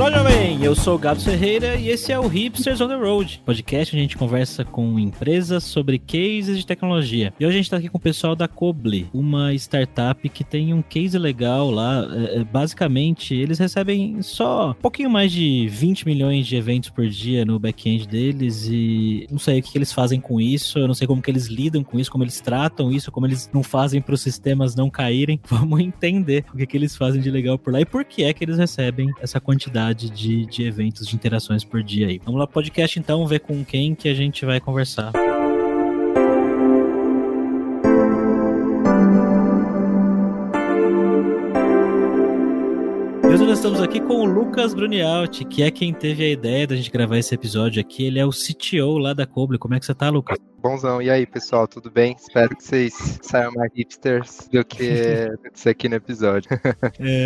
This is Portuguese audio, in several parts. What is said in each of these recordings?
Olá, jovem! Eu sou o Gabo Ferreira e esse é o Hipsters on the Road, podcast onde a gente conversa com empresas sobre cases de tecnologia. E hoje a gente está aqui com o pessoal da Coble, uma startup que tem um case legal lá. É, é, basicamente, eles recebem só um pouquinho mais de 20 milhões de eventos por dia no back-end deles e não sei o que eles fazem com isso, eu não sei como que eles lidam com isso, como eles tratam isso, como eles não fazem para os sistemas não caírem. Vamos entender o que, que eles fazem de legal por lá e por que é que eles recebem essa quantidade quantidade de, de eventos, de interações por dia aí. Vamos lá, podcast então, ver com quem que a gente vai conversar. Nós estamos aqui com o Lucas Brunialti, que é quem teve a ideia da gente gravar esse episódio aqui. Ele é o CTO lá da Coble. Como é que você tá, Lucas? Bonzão. E aí, pessoal, tudo bem? Espero que vocês saiam mais hipsters do que isso aqui no episódio.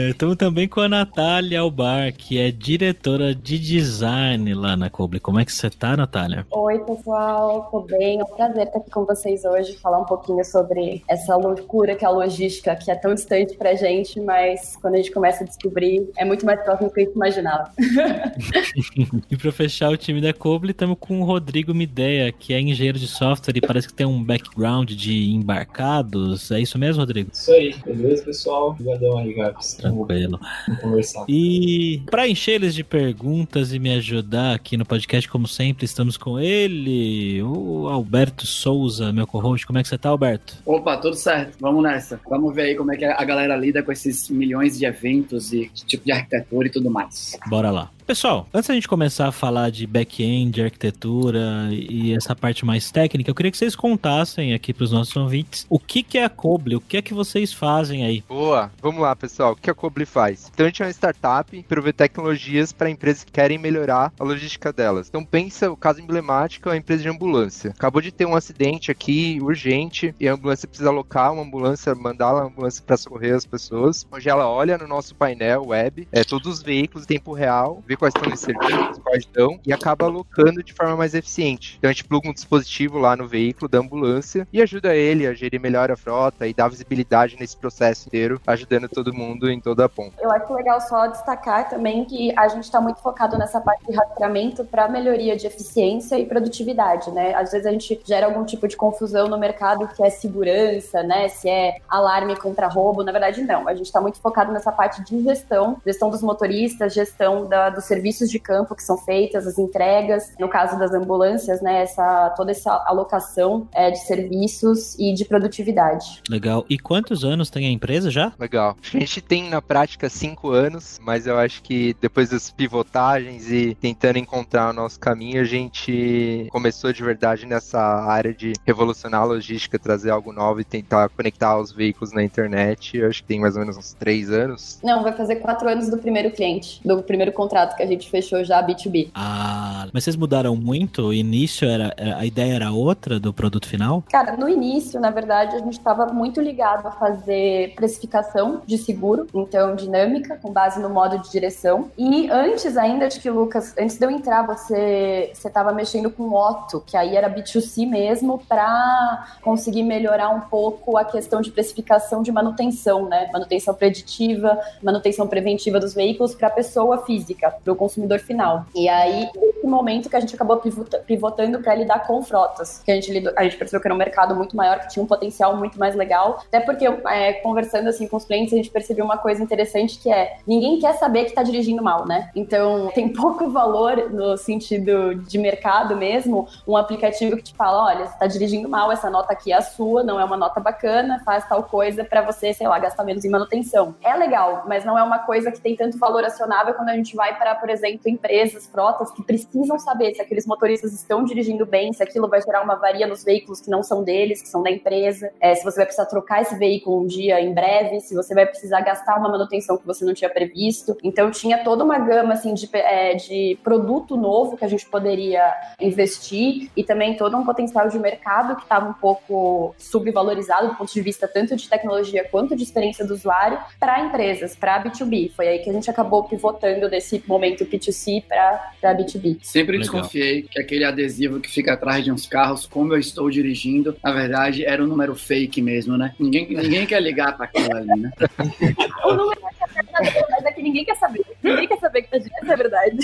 Estamos é, também com a Natália Albar, que é diretora de design lá na Coble. Como é que você tá, Natália? Oi, pessoal, tudo bem? É um prazer estar aqui com vocês hoje, falar um pouquinho sobre essa loucura que é a logística, que é tão distante pra gente, mas quando a gente começa a descobrir, é muito mais próximo do que a gente imaginava. e para fechar o time da Coble, estamos com o Rodrigo Mideia, que é engenheiro de software software e parece que tem um background de embarcados. É isso mesmo, Rodrigo? Isso aí, beleza, pessoal? Obrigadão aí, Gabs. Tranquilo. Vamos conversar. E para encher eles de perguntas e me ajudar aqui no podcast, como sempre, estamos com ele, o Alberto Souza, meu co-host. Como é que você tá, Alberto? Opa, tudo certo. Vamos nessa. Vamos ver aí como é que a galera lida com esses milhões de eventos e tipo de arquitetura e tudo mais. Bora lá. Pessoal, antes da gente começar a falar de back-end, arquitetura e essa parte mais técnica, eu queria que vocês contassem aqui para os nossos ouvintes o que, que é a Coble, o que é que vocês fazem aí. Boa, vamos lá, pessoal. O que a Coble faz? Então, a gente é uma startup que provê tecnologias para empresas que querem melhorar a logística delas. Então, pensa o caso emblemático, a empresa de ambulância. Acabou de ter um acidente aqui, urgente, e a ambulância precisa alocar uma ambulância, mandar a ambulância para socorrer as pessoas. Hoje ela olha no nosso painel web, é todos os veículos em tempo real, vê quais estão em serviço, quais estão, e acaba alocando de forma mais eficiente. Então a gente pluga um dispositivo lá no veículo da ambulância e ajuda ele a gerir melhor a frota e dar visibilidade nesse processo inteiro, ajudando todo mundo em toda a ponta. Eu acho legal só destacar também que a gente está muito focado nessa parte de rastreamento para melhoria de eficiência e produtividade, né? Às vezes a gente gera algum tipo de confusão no mercado que é segurança, né? Se é alarme contra roubo, na verdade não. A gente está muito focado nessa parte de gestão, gestão dos motoristas, gestão da, do serviços de campo que são feitas, as entregas, no caso das ambulâncias, né, essa, toda essa alocação é, de serviços e de produtividade. Legal. E quantos anos tem a empresa já? Legal. A gente tem na prática cinco anos, mas eu acho que depois das pivotagens e tentando encontrar o nosso caminho, a gente começou de verdade nessa área de revolucionar a logística, trazer algo novo e tentar conectar os veículos na internet. Eu acho que tem mais ou menos uns três anos. Não, vai fazer quatro anos do primeiro cliente, do primeiro contrato que a gente fechou já B2B. Ah, mas vocês mudaram muito? O início era, a ideia era outra do produto final? Cara, no início, na verdade, a gente estava muito ligado a fazer precificação de seguro, então dinâmica, com base no modo de direção. E antes ainda de que Lucas, antes de eu entrar, você você estava mexendo com Otto, que aí era B2C mesmo, para conseguir melhorar um pouco a questão de precificação de manutenção, né? Manutenção preditiva, manutenção preventiva dos veículos para a pessoa física, para o consumidor final. E aí, momento que a gente acabou pivotando para lidar com frotas, que a gente, lidou, a gente percebeu que era um mercado muito maior, que tinha um potencial muito mais legal. Até porque, é, conversando assim com os clientes, a gente percebeu uma coisa interessante que é, ninguém quer saber que está dirigindo mal, né? Então, tem pouco valor no sentido de mercado mesmo, um aplicativo que te fala, olha, você está dirigindo mal, essa nota aqui é a sua, não é uma nota bacana, faz tal coisa para você, sei lá, gastar menos em manutenção. É legal, mas não é uma coisa que tem tanto valor acionável quando a gente vai para, por exemplo, empresas, frotas que precisam saber se aqueles motoristas estão dirigindo bem, se aquilo vai gerar uma avaria nos veículos que não são deles, que são da empresa, é, se você vai precisar trocar esse veículo um dia em breve, se você vai precisar gastar uma manutenção que você não tinha previsto. Então tinha toda uma gama assim de, é, de produto novo que a gente poderia investir e também todo um potencial de mercado que estava um pouco subvalorizado do ponto de vista tanto de tecnologia quanto de experiência do usuário para empresas, para B2B. Foi aí que a gente acabou pivotando desse momento P2C para B2B. Sempre Legal. desconfiei que aquele adesivo que fica atrás de uns carros, como eu estou dirigindo, na verdade era um número fake mesmo, né? Ninguém, ninguém quer ligar para aquilo ali, né? O número é é que ninguém quer saber. Ninguém quer saber que essa é verdade.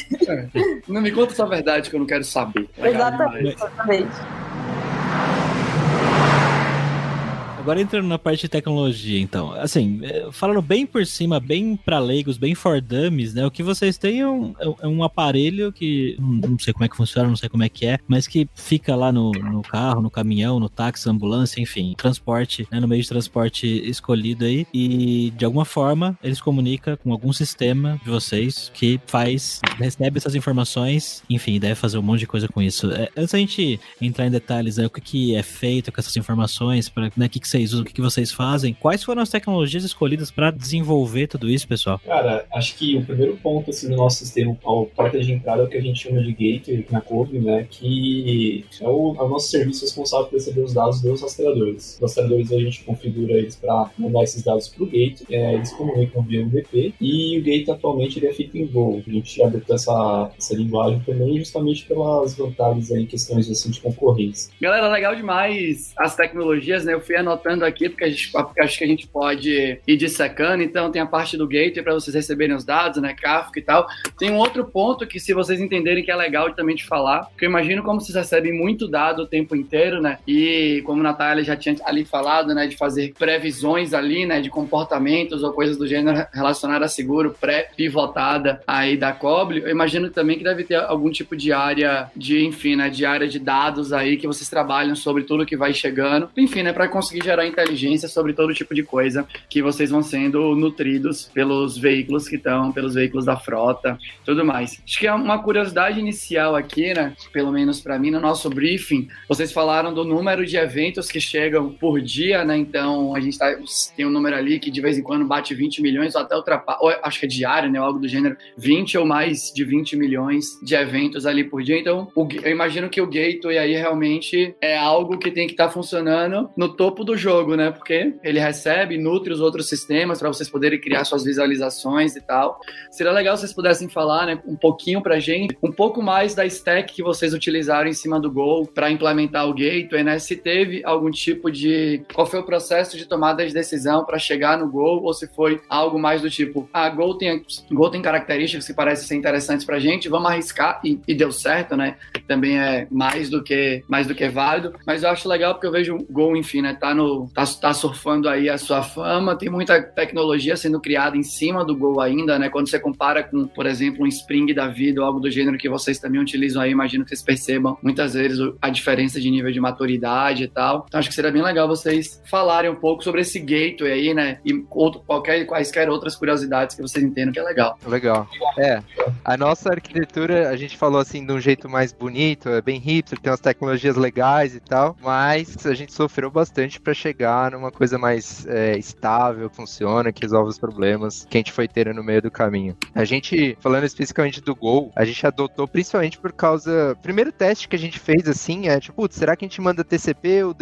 Não me conta só a verdade que eu não quero saber. Legal Exatamente, demais. exatamente. Agora entrando na parte de tecnologia, então. Assim, eh, falando bem por cima, bem pra leigos, bem for dummies, né? O que vocês têm é um, é um aparelho que não não sei como é que funciona, não sei como é que é, mas que fica lá no, no carro, no caminhão, no táxi, ambulância, enfim, transporte, né? No meio de transporte escolhido aí. E de alguma forma eles comunicam com algum sistema de vocês que faz, recebe essas informações, enfim, deve fazer um monte de coisa com isso. É, antes da gente entrar em detalhes, né, o que, que é feito com essas informações, para né, que, que vocês usam, o que, que vocês fazem, quais foram as tecnologias escolhidas para desenvolver tudo isso, pessoal? Cara, acho que o primeiro ponto assim, do nosso sistema, a porta de entrada é o que a gente chama de gateway na Cove, né? Que é o, é o nosso serviço responsável por receber os dados dos rastreadores. Os rastreadores a gente configura eles para mandar esses dados para o gate, é, eles comunicam via UDP e o gate atualmente ele é feito em Go. A gente adotou essa, essa linguagem também justamente pelas vantagens aí, em questões assim, de concorrência. Galera, legal demais as tecnologias, né? Eu fui anotando aqui porque, a gente, porque acho que a gente pode ir dissecando. Então, tem a parte do gateway para vocês receberem os dados, né? Kafka e tal. Tem um outro ponto que, se vocês entenderem, que é legal também de falar, porque eu imagino como vocês recebem muito dado o tempo inteiro, né? E como a Natália já tinha ali falado, né? De fazer previsões ali, né? De comportamentos ou coisas do gênero relacionadas a seguro pré-pivotada aí da Coble. Eu imagino também que deve ter algum tipo de área de, enfim, né? De área de dados aí que vocês trabalham sobre tudo que vai chegando. Enfim, né? Para conseguir gerar inteligência sobre todo tipo de coisa que vocês vão sendo nutridos pelos veículos que estão, pelos veículos da frota, tudo mais. Acho que é uma curiosidade inicial aqui, né? Pelo menos para mim, no nosso briefing, vocês falaram do número de eventos que chegam por dia, né? Então a gente tá, tem um número ali que de vez em quando bate 20 milhões ou até ultrapassa, acho que é diário, né? Algo do gênero, 20 ou mais de 20 milhões de eventos ali por dia. Então, o- eu imagino que o gateway aí realmente é algo que tem que estar funcionando no topo do jogo, né? Porque ele recebe, nutre os outros sistemas para vocês poderem criar suas visualizações e tal. Seria legal se vocês pudessem falar, né, um pouquinho pra gente, um pouco mais da stack que vocês utilizaram em cima do Go para implementar o gateway, né? Se teve algum tipo de qual foi o processo de tomada de decisão para chegar no Go ou se foi algo mais do tipo, ah, Go tem Go tem características que parecem ser interessantes pra gente, vamos arriscar e, e deu certo, né? Também é mais do que mais do que válido, mas eu acho legal porque eu vejo o Go, enfim, né, tá no tá, tá surfando aí a sua fama, tem muita tecnologia sendo criada em cima do Go ainda, né? Quando você compara com, por exemplo, um Spring da vida ou algo do gênero que vocês também utilizam aí, imagino que vocês percebam muitas vezes a diferença de nível de maturidade e tal. Então acho que seria bem legal vocês falarem um pouco sobre esse gateway aí, né? E outro, qualquer, quaisquer outras curiosidades que vocês entendam que é legal. Legal. É, a nossa arquitetura, a gente falou assim de um jeito mais bonito, é bem hipster, tem umas tecnologias legais e tal, mas a gente sofreu bastante para chegar numa coisa mais é, estável, funciona, que resolve os problemas que a gente foi tendo no meio do caminho. A gente, falando especificamente do Gol, a gente adotou principalmente por causa. Primeiro teste que a gente fez assim é tipo, será que a gente manda TCP ou?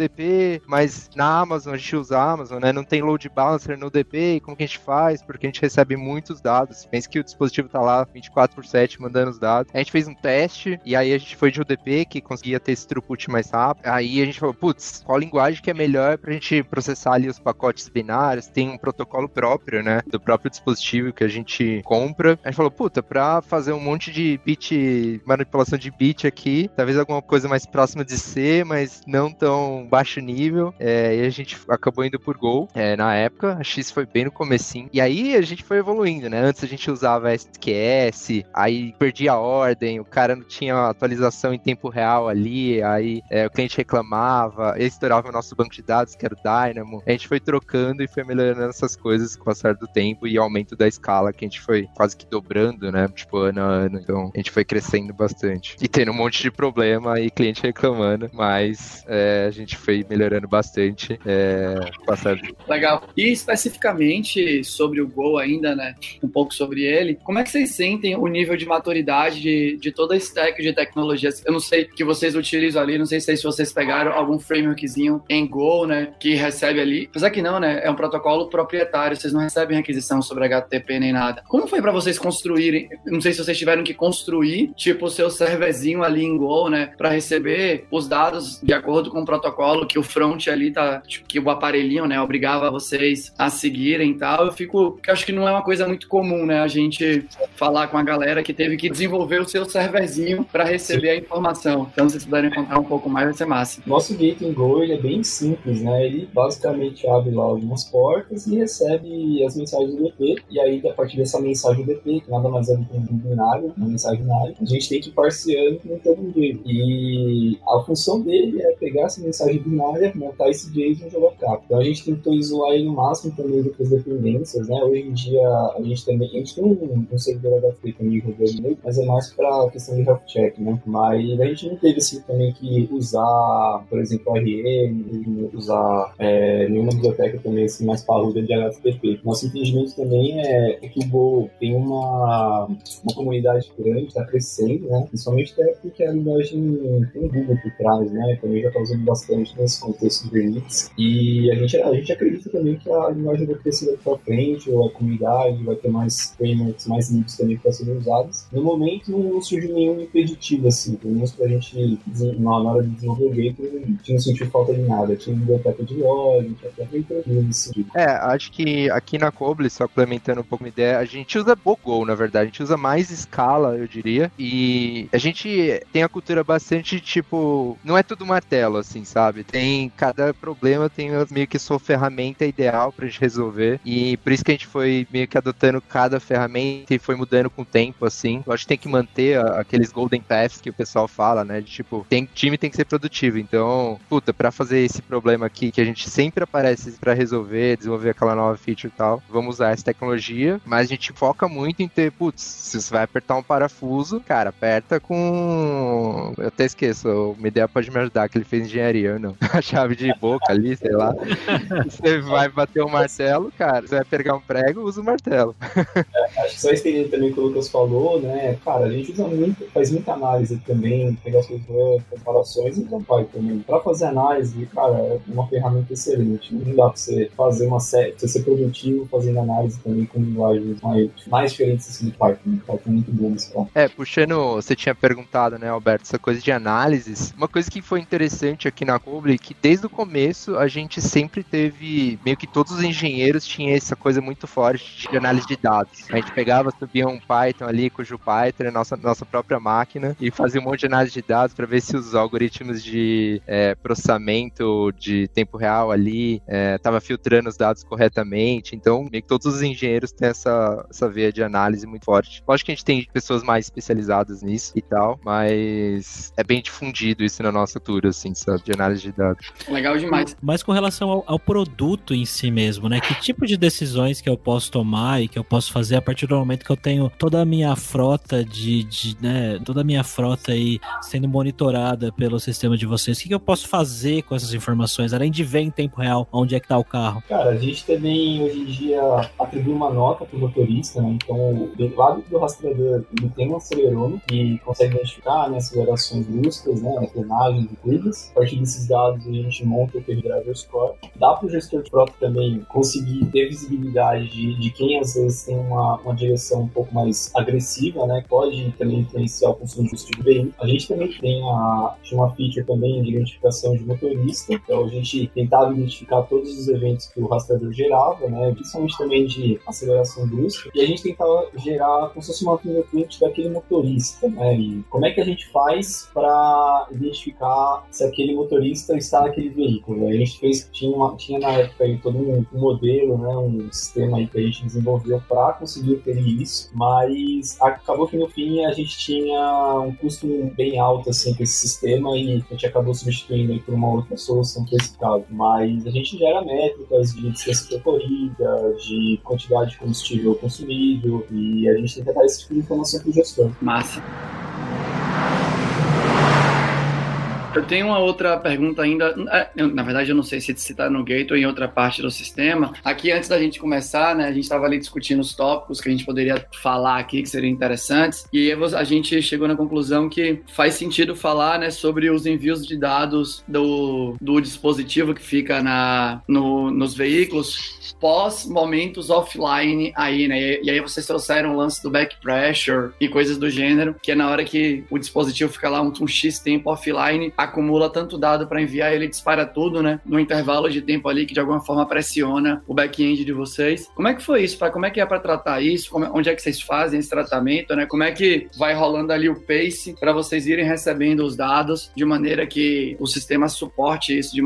Mas na Amazon, a gente usa a Amazon, né? Não tem load balancer no DP, como que a gente faz? Porque a gente recebe muitos dados. Pensa que o dispositivo tá lá 24 por 7 mandando os dados. A gente fez um teste e aí a gente foi de UDP, que conseguia ter esse throughput mais rápido. Aí a gente falou, putz, qual linguagem que é melhor pra gente processar ali os pacotes binários? Tem um protocolo próprio, né? Do próprio dispositivo que a gente compra. A gente falou, puta, pra fazer um monte de bit, manipulação de bit aqui, talvez alguma coisa mais próxima de C, mas não tão baixo nível. É, e a gente acabou indo por Go é, na época. A X foi bem no comecinho. E aí a gente foi evoluindo, né? Antes a gente usava SQS, aí perdia a ordem, o cara não tinha atualização em tempo real ali, aí é, o cliente reclamava, estourava o nosso banco de dados, que era o Dynamo. A gente foi trocando e foi melhorando essas coisas com o passar do tempo e aumento da escala, que a gente foi quase que dobrando, né? Tipo, ano a ano. Então a gente foi crescendo bastante. E tendo um monte de problema e cliente reclamando, mas é, a gente foi melhorando bastante é, com o passar do Legal. E especificamente sobre o Go ainda, né? Um pouco sobre ele. Como é que vocês sentem o nível de maturidade de, de toda a stack de tecnologias? Eu não sei que vocês utilizam ali, não sei se vocês pegaram algum frameworkzinho em Go, né? Que recebe ali. Apesar que não, né, é um protocolo proprietário, vocês não recebem requisição sobre HTTP nem nada. Como foi para vocês construírem? Não sei se vocês tiveram que construir, tipo, o seu serverzinho ali em Go, né, para receber os dados de acordo com o protocolo que o front ali tá, tipo, que o aparelhinho, né, obrigava vocês a seguirem e tal. Eu fico, porque acho que não é uma coisa muito comum, né, a gente falar com a galera que teve que desenvolver o seu serverzinho para receber a informação. Então, se vocês puderem contar um pouco mais, vai ser massa. Nosso gate em Go ele é bem simples, né? Ele basicamente abre lá algumas portas e recebe as mensagens do DP. E aí, a partir dessa mensagem do DP, que nada mais é do que um binário, uma mensagem binária, a gente tem que ir parseando com todo JSON. E a função dele é pegar essa mensagem binária, montar esse JSON e jogar. Então a gente tentou isolar ele no máximo também das dependências, né? Hoje em dia a gente também a gente tem um, um servidor HTTP também rodando mas é mais para questão de health check, né? Mas a gente não teve assim também que usar, por exemplo, RM, usar é, nenhuma biblioteca também assim mais parruda de HTTP. Nosso entendimento também é, que o Go tem uma, uma comunidade grande, está crescendo, né? Principalmente até porque a linguagem tem Google por trás, né? Também já está usando bastante nesse contexto de Linux. E a gente, a gente acredita também que a linguagem vai crescer para frente, ou a comunidade vai ter mais frameworks, mais livros também para serem usados. No momento não surgiu nenhum impeditivo, assim, pelo menos para a gente, na hora de desenvolver o Gateway, não sentiu falta de nada. Tinha biblioteca de bem tranquilo nesse sentido. É, acho que aqui na Coble, só complementando um pouco uma ideia, a gente usa Bogo, na verdade, a gente usa mais escala, eu diria, e a gente tem a cultura bastante, tipo, não é tudo martelo, assim, sabe? Tem, cada problema tem meio que sua ferramenta ideal pra gente resolver, e por isso que a gente foi meio que adotando cada ferramenta e foi mudando com o tempo, assim. Eu acho que tem que manter aqueles golden paths que o pessoal fala, né? De tipo, tem, time tem que ser produtivo, então, puta, pra fazer esse problema aqui que a gente sempre aparece para resolver, desenvolver aquela nova feature e tal, vamos usar essa tecnologia, mas a gente foca muito em ter, putz, se você vai apertar um parafuso, cara, aperta com. Eu até esqueço, o Medea pode me ajudar, que ele fez engenharia, não. A chave de boca ali, sei lá. Você vai bater um martelo, cara, você vai pegar um prego, usa o martelo. É, acho que só estendendo também o que o Lucas falou, né? Cara, a gente usa muito, faz muita análise também, pegar as comparações e então vai também. Pra fazer análise, cara, é uma ferramenta excelente. Não dá pra você fazer uma série, você ser produtivo fazendo análise também com linguagens mais, mais diferentes assim do Python. Python é muito bom nesse ponto. É, puxando, você tinha perguntado, né, Alberto, essa coisa de análises. Uma coisa que foi interessante aqui na Cobre, que desde o começo a gente sempre teve, meio que todos os engenheiros tinham essa coisa muito forte de análise de dados. A gente pegava, subia um Python ali, cujo Python é nossa, nossa própria máquina, e fazia um monte de análise de dados para ver se os algoritmos de é, processamento de tempo real ali estava é, filtrando os dados corretamente. Então, meio que todos os engenheiros têm essa, essa veia de análise muito forte. Lógico que a gente tem pessoas mais especializadas nisso e tal, mas é bem difundido isso na nossa cultura, assim, sabe, de análise de dados. Legal demais. Mas com relação ao, ao, produto em si mesmo, né? Que tipo de decisões que eu posso tomar e que eu posso fazer a partir do momento que eu tenho toda a minha frota de, de né, toda a minha frota aí sendo monitorada pelo sistema de vocês? O que, que eu posso fazer com essas informações, além de ver em tempo real onde é que tá o carro? Cara, a gente também hoje em dia atribui uma nota pro motorista, né? Então, do lado do rastreador, ele tem um acelerômetro que consegue identificar né, acelerações bruscas, né, frenagens e curvas. A partir desses dados, a gente monta o Driver Score. Dá para o gestor de frota também conseguir ter visibilidade de, de quem às vezes tem uma, uma direção um pouco mais agressiva, né? Pode também influenciar o consumo justo de veículo. A gente também tem a, uma feature também de identificação de motorista. Então, a gente tentava identificar todos os eventos que o rastreador gerava, né? Principalmente também de aceleração brusca. E a gente tentava gerar como se fosse uma fingerprint daquele motorista, né? E como é que a gente faz para identificar se aquele motorista está naquele veículo? A gente fez, tinha, uma, tinha na época aí todo um, um modelo, né? Um sistema aí que a gente desenvolveu para conseguir ter isso, mas acabou que no fim a gente tinha um custo bem alto assim com esse sistema e a gente acabou substituindo aí por uma outra solução para esse caso. Mas a gente gera métricas de distância percorrida, de quantidade de combustível consumido e a gente tenta dar esse tipo de informação para o gestor. Massa. Eu tenho uma outra pergunta ainda. É, na verdade, eu não sei se está no Gate ou em outra parte do sistema. Aqui, antes da gente começar, né, a gente estava ali discutindo os tópicos que a gente poderia falar aqui que seriam interessantes. E aí a gente chegou na conclusão que faz sentido falar né, sobre os envios de dados do, do dispositivo que fica na, no, nos veículos pós momentos offline aí, né? E, aí vocês trouxeram o lance do back pressure e coisas do gênero, que é na hora que o dispositivo fica lá um, um X tempo offline, acumula tanto dado para enviar, ele dispara tudo, né? No intervalo de tempo ali que de alguma forma pressiona o back-end de vocês. Como é que foi isso? Pra, como é que é para tratar isso? Como, onde é que vocês fazem esse tratamento, né? Como é que vai rolando ali o pace para vocês irem recebendo os dados de maneira que o sistema suporte isso de,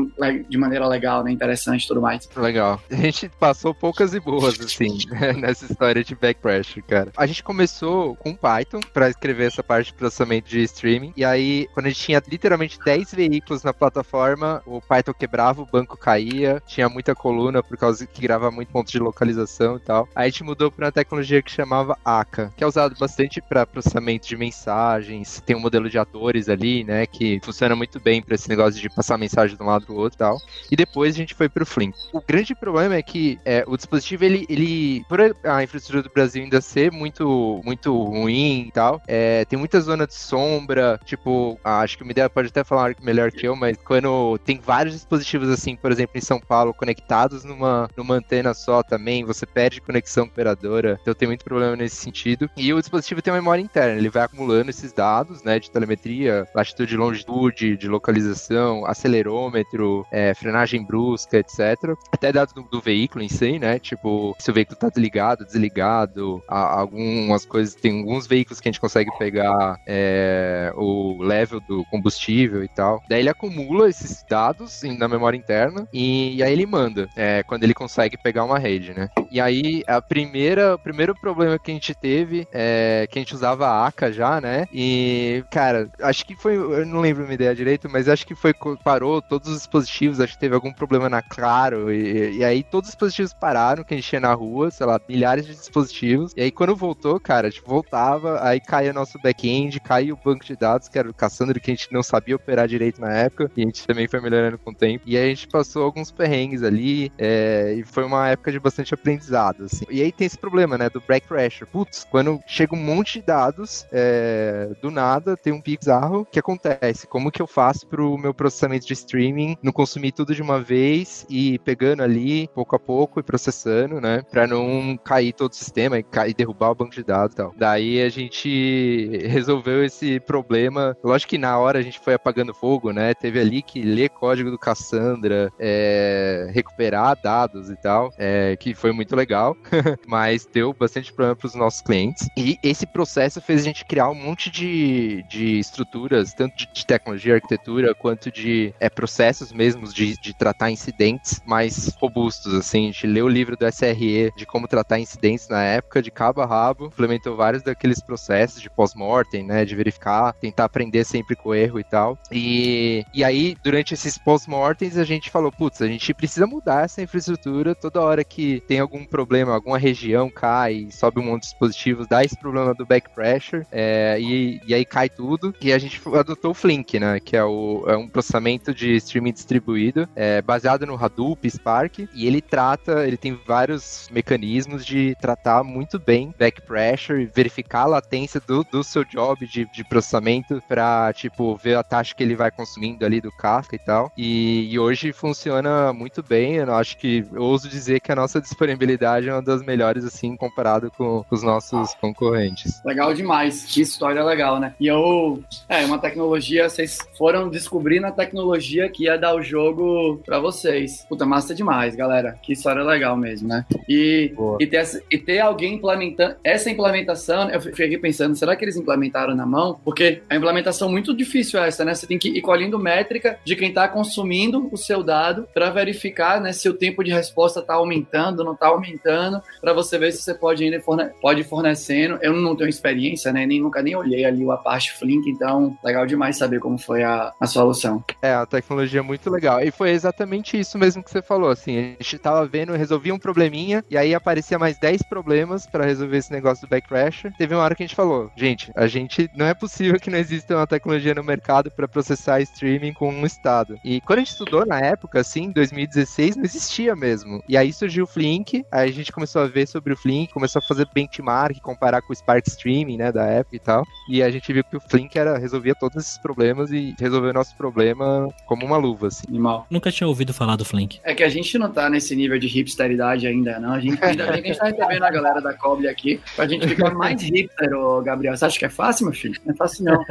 de maneira legal, né? Interessante e tudo mais. Legal. A gente passou poucas e boas, assim, nessa história de back pressure, cara. A gente começou com Python para escrever essa parte de processamento de streaming. E aí, quando a gente tinha literalmente 10 veículos na plataforma, o Python quebrava, o banco caía, tinha muita coluna por causa que grava muito ponto de localização e tal. Aí a gente mudou para uma tecnologia que chamava ACA, que é usado bastante para processamento de mensagens. Tem um modelo de atores ali, né, que funciona muito bem para esse negócio de passar mensagem de um lado pro outro e tal. E depois a gente foi pro Flink. O grande problema é que é, o dispositivo, ele, ele, por a infraestrutura do Brasil ainda ser muito, muito ruim e tal, é, tem muita zona de sombra, tipo, acho que o Midea pode até falar melhor que eu, mas quando tem vários dispositivos assim, por exemplo, em São Paulo, conectados numa, numa antena só também, você perde conexão operadora, então tem muito problema nesse sentido. E o dispositivo tem uma memória interna, ele vai acumulando esses dados, né, de telemetria, latitude longitude, de localização, acelerômetro, é, frenagem brusca, etc. Até dados do, do, veículo em si, né, tipo, se o veículo tá ligado, desligado, algumas coisas, tem alguns veículos que a gente consegue pegar é, o level do combustível e tal. Daí ele acumula esses dados na memória interna e, e aí ele manda, é, quando ele consegue pegar uma rede, né. E aí a primeira, o primeiro problema que a gente teve é que a gente usava a ACA já, né, e, cara, acho que foi, eu não lembro uma ideia direito, mas acho que foi, parou todos os dispositivos, acho que teve algum problema na Claro, e, e aí todos os dispositivos pararam, que a gente tinha na rua, sei lá, milhares de dispositivos, e aí quando voltou, cara, tipo, voltava, aí caía nosso back-end, caía o banco de dados, que era o Cassandra, que a gente não sabia operar direito na época, e a gente também foi melhorando com o tempo, e a gente passou alguns perrengues ali, é, e foi uma época de bastante aprendizado, assim. E aí tem esse problema, né, do break pressure. Putz, quando chega um monte de dados, é, do nada, tem um bizarro, o que acontece? Como que eu faço pro meu processamento de streaming não consumir tudo de uma vez e pegando ali, pouco a pouco, e processando, né, pra não cair todo o sistema e, cair, derrubar o banco de dados e tal. Daí a gente resolveu esse problema. Lógico que na hora a gente foi apagando fogo, né? Teve ali que ler código do Cassandra, é, recuperar dados e tal, é, que foi muito legal, mas deu bastante problema para os nossos clientes. E esse processo fez a gente criar um monte de, de estruturas, tanto de, de tecnologia, arquitetura, quanto de é, processos mesmos de, de tratar incidentes mais robustos. Assim, a gente leu o livro do SRE de como tratar incidentes na época, de cabo a rabo, implementou vários daqueles processos de pós-mortem, né, de verificar, tentar aprender sempre com o erro e tal. E, e aí, durante esses pós-mortems, a gente falou, putz, a gente precisa mudar essa infraestrutura toda hora que tem algum problema, alguma região cai, sobe um monte de dispositivos, dá esse problema do back pressure, é, e, e aí cai tudo. E a gente adotou o Flink, né, que é, o, é um processamento de streaming distribuído, é, baseado no Hadoop, Spark, e ele trata, ele tem vários mecanismos de tratar muito bem back pressure, verificar a latência do, do seu job de, de processamento para tipo, ver a taxa que ele vai consumindo ali do Kafka e tal. E, e hoje funciona muito bem, eu acho que eu ouso dizer que a nossa disponibilidade é uma das melhores, assim, comparado com, os nossos concorrentes. Legal demais, que história legal, né? E eu, é, uma tecnologia, vocês foram descobrindo a tecnologia que ia dar o jogo para vocês. Puta, massa demais, galera. Que história legal mesmo, né? E, e, ter, e ter alguém implementando essa implementação, eu fiquei pensando, será que eles implementaram na mão? Porque a implementação muito difícil é essa, né? Você tem que ir colhendo métrica de quem está consumindo o seu dado para verificar, né, se o tempo de resposta está aumentando, não está aumentando, para você ver se você pode ainda forne pode ir fornecendo. Eu não tenho experiência, né? Nem nunca nem olhei ali o Apache Flink, então legal demais saber como foi a, a solução. É, a tecnologia é muito legal. E foi exatamente isso mesmo que você falou, assim, a gente tava vendo, resolvia um probleminha e aí aparecia mais 10 problemas para resolver esse negócio do back pressure. Teve uma hora que a gente falou, gente, a gente não é possível que não exista uma tecnologia no mercado para processar streaming com um estado. E quando a gente estudou na época, assim, 2016, não existia mesmo. E aí surgiu o Flink, aí a gente começou a ver sobre o Flink, começou a fazer benchmark, comparar com o Spark Streaming, né, da época e tal. E a gente viu que o Flink era, resolvia todos esses problemas e resolveu o nosso problema como uma luva, assim. Animal. Nunca tinha ouvido falar do Flink. É que a gente não tá nesse nível de hipsteridade ainda, não. A gente ainda bem que a gente tá recebendo a galera da Coble aqui pra gente ficar mais hipster, ô Gabriel. Você acha que é fácil, meu filho? Não é fácil, não.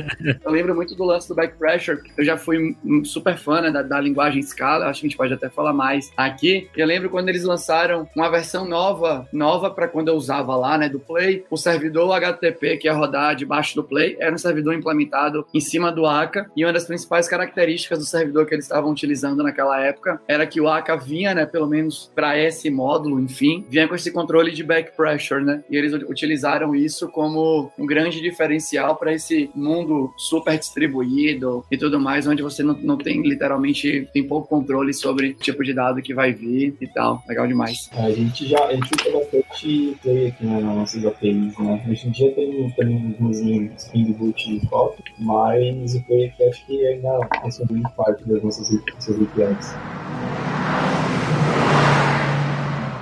Eu lembro muito do lance do back pressure. Eu já fui super fã né, da, da linguagem Scala. Acho que a gente pode até falar mais aqui. Eu lembro quando eles lançaram uma versão nova, nova para quando eu usava lá, né, do Play. O servidor HTTP que ia rodar debaixo do Play era um servidor implementado em cima do Aka. E uma das principais características do servidor que eles estavam utilizando naquela época era que o Aka vinha, né, pelo menos para esse módulo, enfim, vinha com esse controle de back pressure, né? E eles utilizaram isso como um grande diferencial para esse mundo super distribuído e tudo mais, onde você não, não tem literalmente tem pouco controle sobre o tipo de dado que vai vir e tal. Legal demais. A gente já a gente usa bastante Play aqui nas nossas APIs, né? Hoje em dia tem também uns Spring Boot e Kotlin, mas o Play aqui acho que ainda é uma parte das nossas, nossas APIs.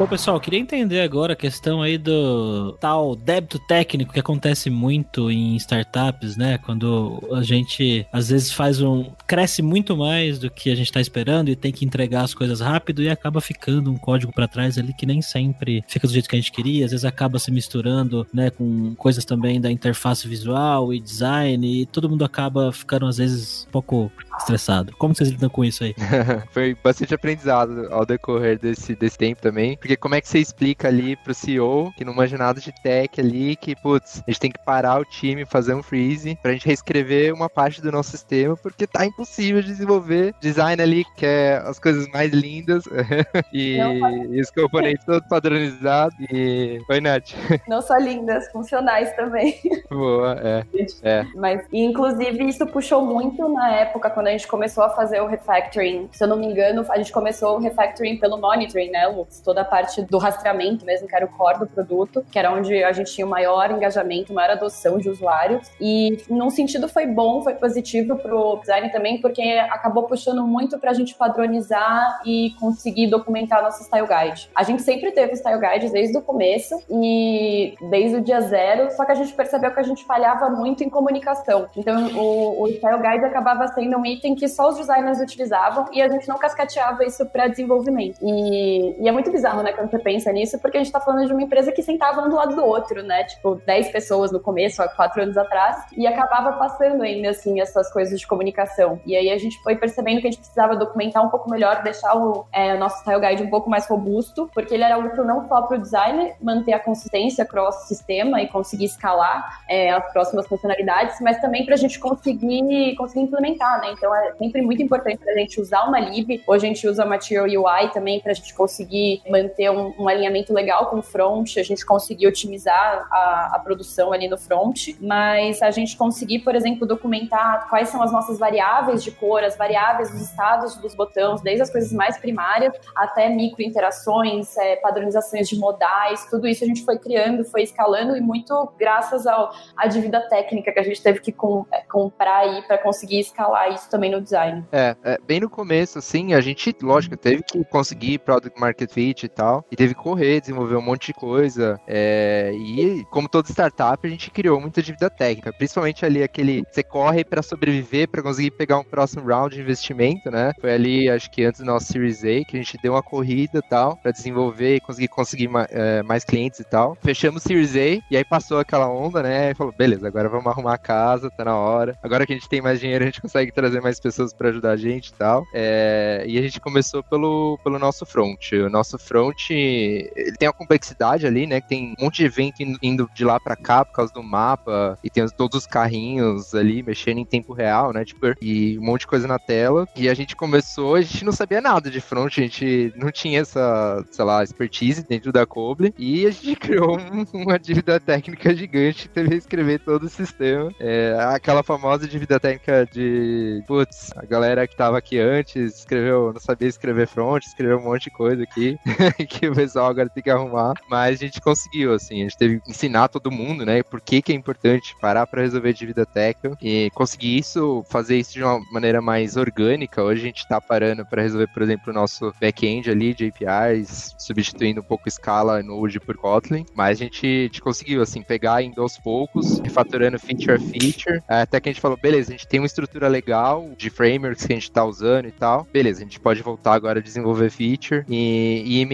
Bom, pessoal, queria entender agora a questão aí do tal débito técnico que acontece muito em startups, né? Quando a gente às vezes faz um. cresce muito mais do que a gente está esperando e tem que entregar as coisas rápido e acaba ficando um código para trás ali que nem sempre fica do jeito que a gente queria, às vezes acaba se misturando, né, com coisas também da interface visual e design e todo mundo acaba ficando às vezes um pouco estressado. Como vocês lidam com isso aí? Foi bastante aprendizado ao decorrer desse, desse tempo também. Porque como é que você explica ali pro CEO, que não manja nada de tech ali, que, putz, a gente tem que parar o time, fazer um freeze, pra gente reescrever uma parte do nosso sistema, porque tá impossível desenvolver design ali, que é as coisas mais lindas, e, e, os componentes todos padronizados, e... Oi, Nath. Não só lindas, funcionais também. Boa, é. é. Mas, inclusive, isso puxou muito na época, quando a gente começou a fazer o refactoring. Se eu não me engano, a gente começou o refactoring pelo monitoring, né? Toda a parte do rastreamento mesmo, que era o core do produto, que era onde a gente tinha o maior engajamento, maior adoção de usuários. E, num sentido, foi bom, foi positivo pro design também, porque acabou puxando muito pra gente padronizar e conseguir documentar nosso style guide. A gente sempre teve style guides desde o começo e desde o dia zero, só que a gente percebeu que a gente falhava muito em comunicação. Então, o, o style guide acabava sendo um item que só os designers utilizavam e a gente não cascateava isso para desenvolvimento. E, e, é muito bizarro, né, quando você pensa nisso, porque a gente tá falando de uma empresa que sentava um do lado do outro, né? Tipo, 10 pessoas no começo, há quatro anos atrás, e acabava passando ainda, assim, essas coisas de comunicação. E aí a gente foi percebendo que a gente precisava documentar um pouco melhor, deixar o, é, o nosso style guide um pouco mais robusto, porque ele era útil não só para o designer manter a consistência cross-sistema e conseguir escalar é, as próximas funcionalidades, mas também para a gente conseguir, conseguir implementar, né? Então é sempre muito importante para a gente usar uma lib, ou a gente usa Material UI também para a gente conseguir manter um, um, alinhamento legal com o front, a gente conseguir otimizar a, a produção ali no front, mas a gente conseguir, por exemplo, documentar quais são as nossas variáveis de cor, as variáveis dos estados dos botões, desde as coisas mais primárias até micro interações, é, padronizações de modais, tudo isso a gente foi criando, foi escalando e muito graças ao, à dívida técnica que a gente teve que com, é, comprar aí para conseguir escalar isso também no design. É, é, bem no começo, assim, a gente, lógico, teve que conseguir product market fit e tal, e teve que correr, desenvolver um monte de coisa, é, e como toda startup, a gente criou muita dívida técnica, principalmente ali aquele, você corre para sobreviver, para conseguir pegar um próximo round de investimento, né? Foi ali, acho que antes do nosso Series A, que a gente deu uma corrida e tal, para desenvolver e conseguir conseguir é, mais clientes e tal. Fechamos o Series A, e aí passou aquela onda, né? E falou, beleza, agora vamos arrumar a casa, tá na hora. Agora que a gente tem mais dinheiro, a gente consegue trazer mais pessoas para ajudar a gente e tal. É, e a gente começou pelo, pelo nosso front. O nosso front, ele tem a complexidade ali, né? Que tem um monte de evento indo de lá para cá por causa do mapa, e tem todos os carrinhos ali mexendo em tempo real, né? Tipo, e um monte de coisa na tela. E a gente começou, a gente não sabia nada de front, a gente não tinha essa, sei lá, expertise dentro da Coble. E a gente criou um, uma dívida técnica gigante, teve que escrever todo o sistema. É, aquela famosa dívida técnica de, putz, a galera que tava aqui antes escreveu, não sabia escrever front, escreveu um monte de coisa aqui. que o pessoal agora tem que arrumar, mas a gente conseguiu, assim, a gente teve que ensinar todo mundo, né, por que que é importante parar para resolver dívida técnica. E conseguir isso, fazer isso de uma maneira mais orgânica. Hoje a gente tá parando para resolver, por exemplo, o nosso back-end ali de APIs, substituindo um pouco Scala Node por Kotlin, mas a gente, a gente conseguiu, assim, pegar indo aos poucos, refatorando feature a feature, até que a gente falou, beleza, a gente tem uma estrutura legal de frameworks que a gente tá usando e tal, beleza, a gente pode voltar agora a desenvolver feature. E, e ir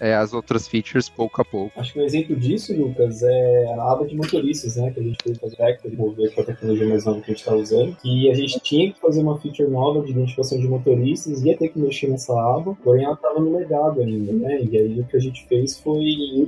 é, as outras features pouco a pouco. Acho que um exemplo disso, Lucas, é a aba de motoristas, né, que a gente fez fazer Vector, desenvolver com a tecnologia mais nova que a gente está usando, e a gente tinha que fazer uma feature nova de identificação de motoristas, ia ter que mexer nessa aba, porém ela estava no legado ainda, né, e aí o que a gente fez foi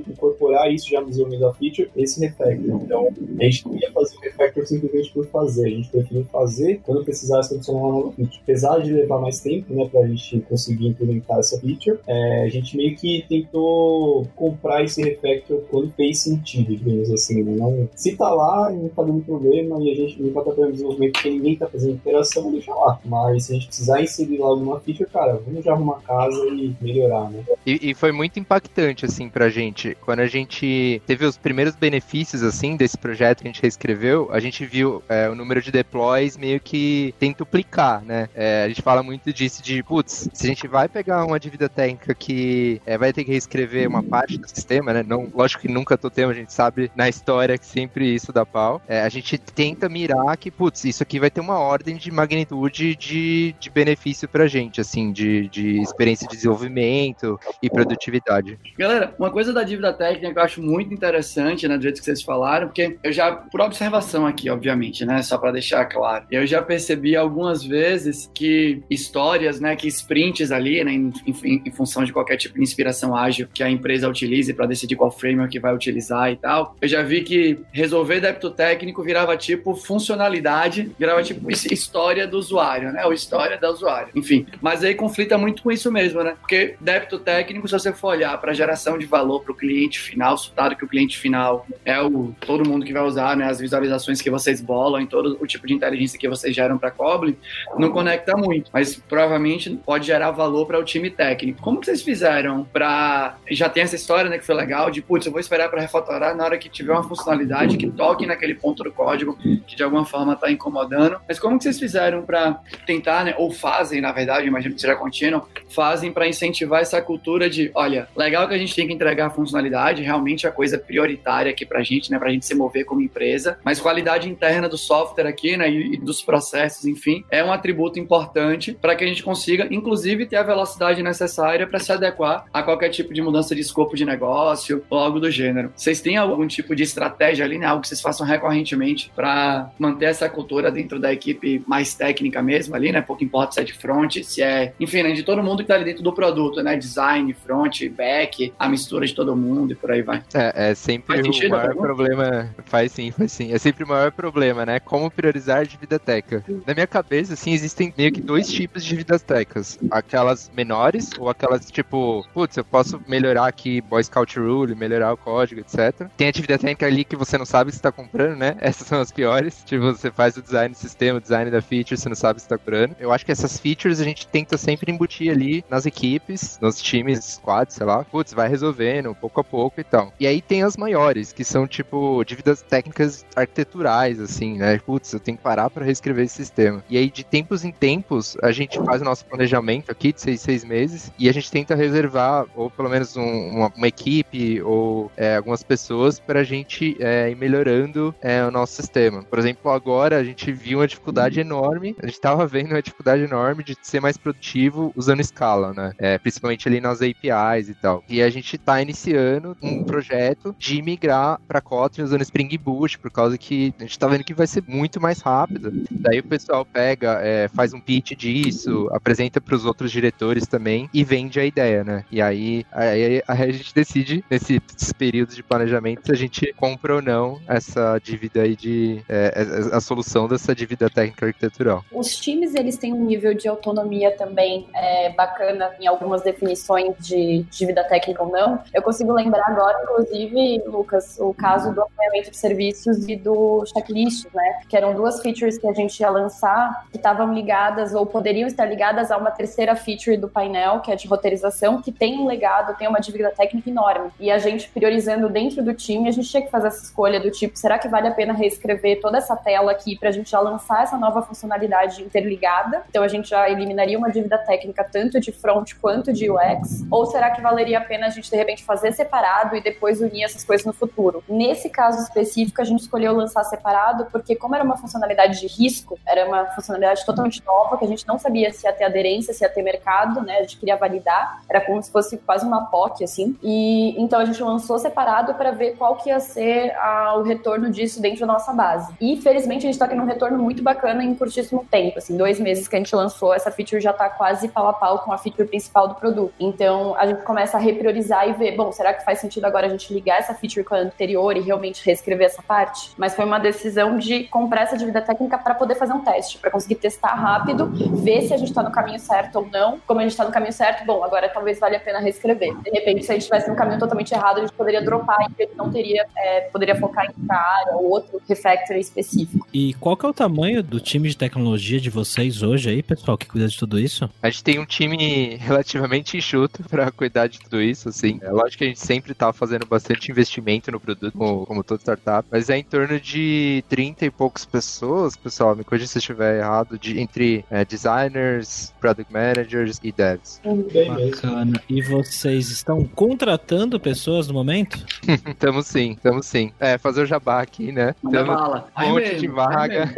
incorporar isso já no desenvolvimento da feature, esse refactor. Então, a gente não ia fazer o refactor simplesmente por fazer, a gente preferiu fazer quando precisasse adicionar uma nova feature. Apesar de levar mais tempo, né, pra gente conseguir implementar essa feature, é, a gente meio que tentou comprar esse refactor quando fez sentido, digamos assim, né? Não, se tá lá, não tá dando problema e a gente não tá fazendo desenvolvimento porque ninguém tá fazendo interação, deixa lá. Mas se a gente precisar inserir lá alguma feature, cara, vamos já arrumar casa e melhorar, né? E, e, foi muito impactante, assim, pra gente. Quando a gente teve os primeiros benefícios, assim, desse projeto que a gente reescreveu, a gente viu é, o número de deploys meio que tentuplicar, né? É, a gente fala muito disso de, putz, se a gente vai pegar uma dívida técnica que é, vai ter que reescrever uma parte do sistema, né? Não, lógico que nunca tô tendo, a gente sabe na história que sempre isso dá pau. É, a gente tenta mirar que, putz, isso aqui vai ter uma ordem de magnitude de, de benefício pra gente, assim, de, de experiência de desenvolvimento e produtividade. Galera, uma coisa da dívida técnica que eu acho muito interessante, né, do jeito que vocês falaram, porque eu já, por observação aqui, obviamente, né, só para deixar claro, eu já percebi algumas vezes que histórias, né, que sprints ali, né, em, em, em função de qualquer tipo de inspiração ágil que a empresa utilize para decidir qual framework vai utilizar e tal, eu já vi que resolver débito técnico virava tipo funcionalidade, virava tipo história do usuário, né, ou história da usuário, enfim. Mas aí conflita muito com isso mesmo, né, porque débito técnico, se você for olhar para geração de valor para o cliente final, dado que o cliente final é o todo mundo que vai usar, né, as visualizações que vocês bolam, em todo o tipo de inteligência que vocês geram para Koblin, não conecta muito, mas provavelmente pode gerar valor para o time técnico. Como vocês fizeram para já tem essa história, né, que foi legal de putz, eu vou esperar para refatorar na hora que tiver uma funcionalidade que toque naquele ponto do código que de alguma forma está incomodando. Mas como que vocês fizeram para tentar, né, ou fazem, na verdade, imagino que seja contínuo, fazem para incentivar essa cultura de, olha, legal que a gente tem que entregar a funcionalidade, realmente é a coisa prioritária aqui pra gente, né, pra gente se mover como empresa, mas qualidade interna do software aqui, né, e, dos processos, enfim, é um atributo importante para que a gente consiga, inclusive, ter a velocidade necessária para se adequar a qualquer tipo de mudança de escopo de negócio ou algo do gênero. Vocês têm algum tipo de estratégia ali, né, algo que vocês façam recorrentemente para manter essa cultura dentro da equipe mais técnica mesmo ali, né, pouco importa se é de front, se é, enfim, né, de todo mundo que tá ali dentro do produto, né, design, front, back, a mistura de todo mundo e por aí vai. É, é sempre o maior problema. Faz sim, faz sim. É sempre o maior problema, né? Como priorizar de vida teca. Na minha cabeça, assim, existem meio que dois tipos de vidas tecas. Aquelas menores, ou aquelas tipo, putz, eu posso melhorar aqui Boy Scout Rule, melhorar o código, etc. Tem atividade técnica ali que você não sabe se está comprando, né? Essas são as piores. Tipo, você faz o design do sistema, o design da feature, você não sabe se está comprando. Eu acho que essas features a gente tenta sempre embutir ali nas equipes, nos times, squads, sei lá. Putz, vai resolvendo pouco a pouco e tal. E aí tem as maiores, que são tipo dívidas técnicas arquiteturais, assim, né? Putz, eu tenho que parar para reescrever esse sistema. E aí, de tempos em tempos, a gente faz o nosso planejamento aqui de seis, seis meses e a gente tenta reservar, ou pelo menos um, uma, uma, equipe ou é, algumas pessoas para a gente é, ir melhorando é, o nosso sistema. Por exemplo, agora a gente viu uma dificuldade enorme, a gente estava vendo uma dificuldade enorme de ser mais produtivo usando escala, né? É, principalmente ali nas APIs e tal. E a gente está iniciando um projeto de migrar para Kotlin usando Spring Boot, por causa que a gente está vendo que vai ser muito mais rápido. Daí o pessoal pega, é, faz um pitch disso, apresenta para os outros diretores também e vende a ideia, né? E aí, aí, aí a gente decide, nesses períodos de planejamento, se a gente compra ou não essa dívida aí de. É, a, a solução dessa dívida técnica arquitetural. Os times, eles têm um nível de autonomia também é, bacana em algumas definições de, de vida técnica ou não. Eu consigo lembrar agora, inclusive, Lucas, o caso do acompanhamento de serviços e do checklist, né? Que eram duas features que a gente ia lançar que estavam ligadas ou poderiam estar ligadas a uma terceira feature do painel, que é de roteirização, que tem um legado, tem uma dívida técnica enorme. E a gente priorizando dentro do time, a gente tinha que fazer essa escolha do tipo, será que vale a pena reescrever toda essa tela aqui para a gente já lançar essa nova funcionalidade interligada? Então a gente já eliminaria uma dívida técnica tanto de front quanto de UX? Ou será que valeria a pena a gente de repente fazer separado e depois unir essas coisas no futuro? Nesse caso específico, a gente escolheu lançar separado porque como era uma funcionalidade de risco, era uma funcionalidade totalmente nova que a gente não sabia se ia ter aderência, se ia ter mercado, né? A gente queria validar, era como se fosse quase uma POC assim. E então a gente lançou separado para ver qual que ia ser a, o retorno disso dentro da nossa base. E felizmente a gente está tendo um retorno muito bacana em curtíssimo tempo, assim, dois meses que a gente lançou, essa feature já está quase pau a pau com a feature principal do produto. Então a gente começa a repriorizar e ver, bom, será que faz sentido agora a gente ligar essa feature com a anterior e realmente reescrever essa parte? Mas foi uma decisão de comprar essa dívida técnica para poder fazer um teste, para conseguir testar rápido, ver se a gente está no caminho certo ou não. Como a gente está no caminho certo, bom, agora talvez valha pena reescrever. De repente, se a gente estivesse no caminho totalmente errado, a gente poderia dropar e ele não teria, é, poderia focar em outra área ou outro refactor específico. E qual que é o tamanho do time de tecnologia de vocês hoje aí, pessoal, que cuida de tudo isso? A gente tem um time relativamente enxuto para cuidar de tudo isso, assim. É lógico que a gente sempre tá fazendo bastante investimento no produto, como, como todo startup, mas é em torno de 30 e poucas pessoas, pessoal, me corrija se eu estiver errado, de, entre é, designers, product managers e devs. Bem mesmo. E vocês estão contratando pessoas no momento? Tamo sim, tamo sim. É, fazer o jabá aqui, né? Bala. com um monte de vaga.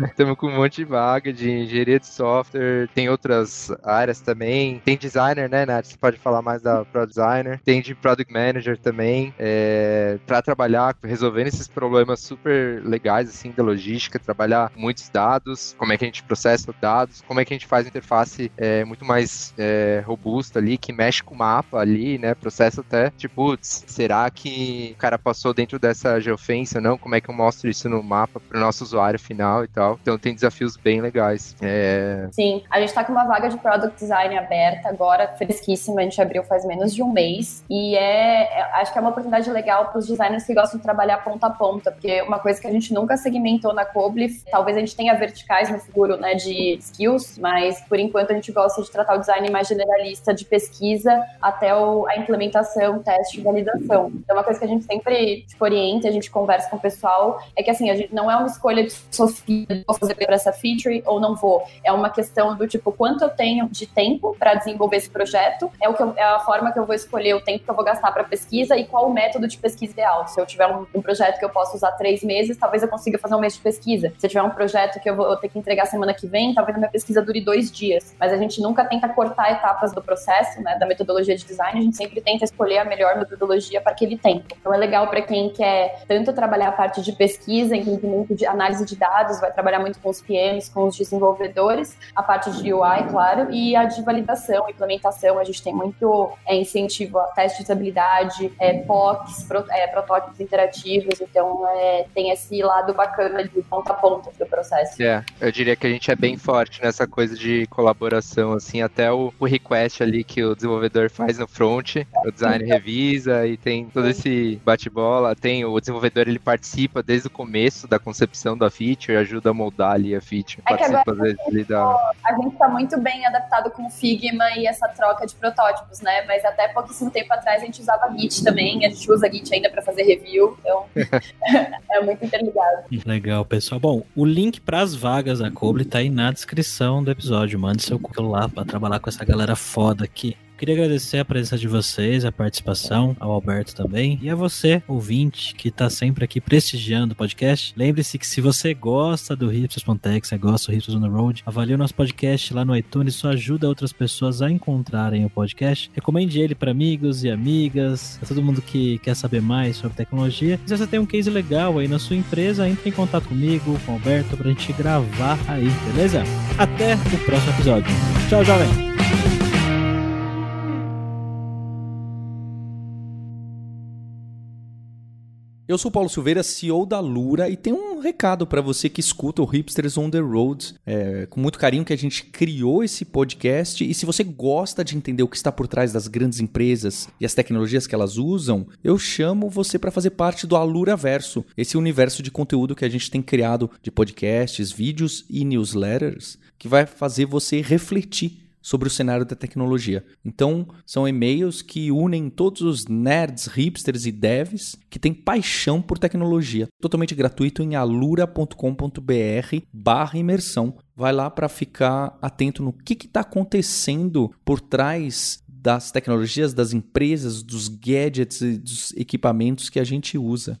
Estamos com um monte de vaga de engenharia de software, tem outras áreas também. Tem designer, né, Nath? Você pode falar mais da Pro Designer. Tem de Product Manager também, é, para trabalhar resolvendo esses problemas super legais, assim, da logística, trabalhar muitos dados, como é que a gente processa dados, como é que a gente faz interface é, muito mais é, robusta ali, que mexe com o mapa ali, né, processa até, tipo, putz, será que o cara passou dentro dessa geofence ou não? Como é que eu mostro isso no mapa para o nosso usuário final e tal? Então tem desafios bem legais. É, Sim, a gente tá com uma vaga de Product Design aberta agora, fresquíssima, a gente abriu faz menos de um mês. E é, é- acho que é uma oportunidade legal para os designers que gostam de trabalhar ponta a ponta, porque uma coisa que a gente nunca segmentou na Coble, talvez a gente tenha verticais no futuro, né, de skills, mas por enquanto a gente gosta de tratar o design mais generalista, de pesquisa até o- a implementação, teste e validação. Então, uma coisa que a gente sempre tipo, orienta, a gente conversa com o pessoal, é que assim, a gente não é uma escolha de Sofia, vou fazer para essa feature ou não vou. É uma questão do tipo, quanto eu tenho de tempo para desenvolver esse projeto, é, o que eu- é a forma que eu vou escolher o tempo que eu vou gastar para pesquisa e qual o método de pesquisa ideal. Se eu tiver um, um projeto que eu posso usar três meses, talvez eu consiga fazer um mês de pesquisa. Se eu tiver um projeto que eu vou ter que entregar semana que vem, talvez a minha pesquisa dure dois dias. Mas a gente nunca tenta cortar etapas do processo, né, da metodologia de design, a gente sempre tenta escolher a melhor metodologia para aquele tempo. Então é legal para quem quer tanto trabalhar a parte de pesquisa, entendimento de análise de dados, vai trabalhar muito com os PMs, com os desenvolvedores, a parte de UI, claro, e a de validação, implementação. A gente tem muito é, incentivo a teste de usabilidade, é, POCs, pro- é, protótipos interativos, então é, tem esse lado bacana de ponta a ponta do processo. É, eu diria que a gente é bem forte nessa coisa de colaboração, assim, até o, o request ali que o desenvolvedor faz no front, o design revisa e tem todo esse bate-bola, tem o desenvolvedor, ele participa desde o começo da concepção da feature, ajuda a moldar ali a feature, É participa às vezes ali da... A gente está muito bem adaptado com o Figma e essa troca de protótipos, né? Mas até pouquíssimo tempo atrás a gente usava Git também, a gente usa Git ainda para fazer review, então é muito interligado. Legal, pessoal. Bom, o link para as vagas da Coble tá aí na descrição do episódio. Mande seu currículo lá para trabalhar com essa galera foda aqui. Queria agradecer a presença de vocês, a participação, ao Alberto também, e a você, ouvinte, que está sempre aqui prestigiando o podcast. Lembre-se que se você gosta do Hipsters.tech, você gosta do Hipsters on the Road, avalie o nosso podcast lá no iTunes, isso ajuda outras pessoas a encontrarem o podcast. Recomende ele para amigos e amigas, para todo mundo que quer saber mais sobre tecnologia. E se você tem um case legal aí na sua empresa, entre em contato comigo, com o Alberto, pra gente gravar aí, beleza? Até o próximo episódio. Tchau, jovem! Eu sou Paulo Silveira, CEO da Lura, e tem um recado para você que escuta o Hipsters on the Road. É, com muito carinho que a gente criou esse podcast. E se você gosta de entender o que está por trás das grandes empresas e as tecnologias que elas usam, eu chamo você para fazer parte do Alura Verso, esse universo de conteúdo que a gente tem criado de podcasts, vídeos e newsletters, que vai fazer você refletir sobre o cenário da tecnologia. Então, são e-mails que unem todos os nerds, hipsters e devs que têm paixão por tecnologia. Totalmente gratuito em alura.com.br barra imersão. Vai lá para ficar atento no que está acontecendo por trás das tecnologias, das empresas, dos gadgets e dos equipamentos que a gente usa.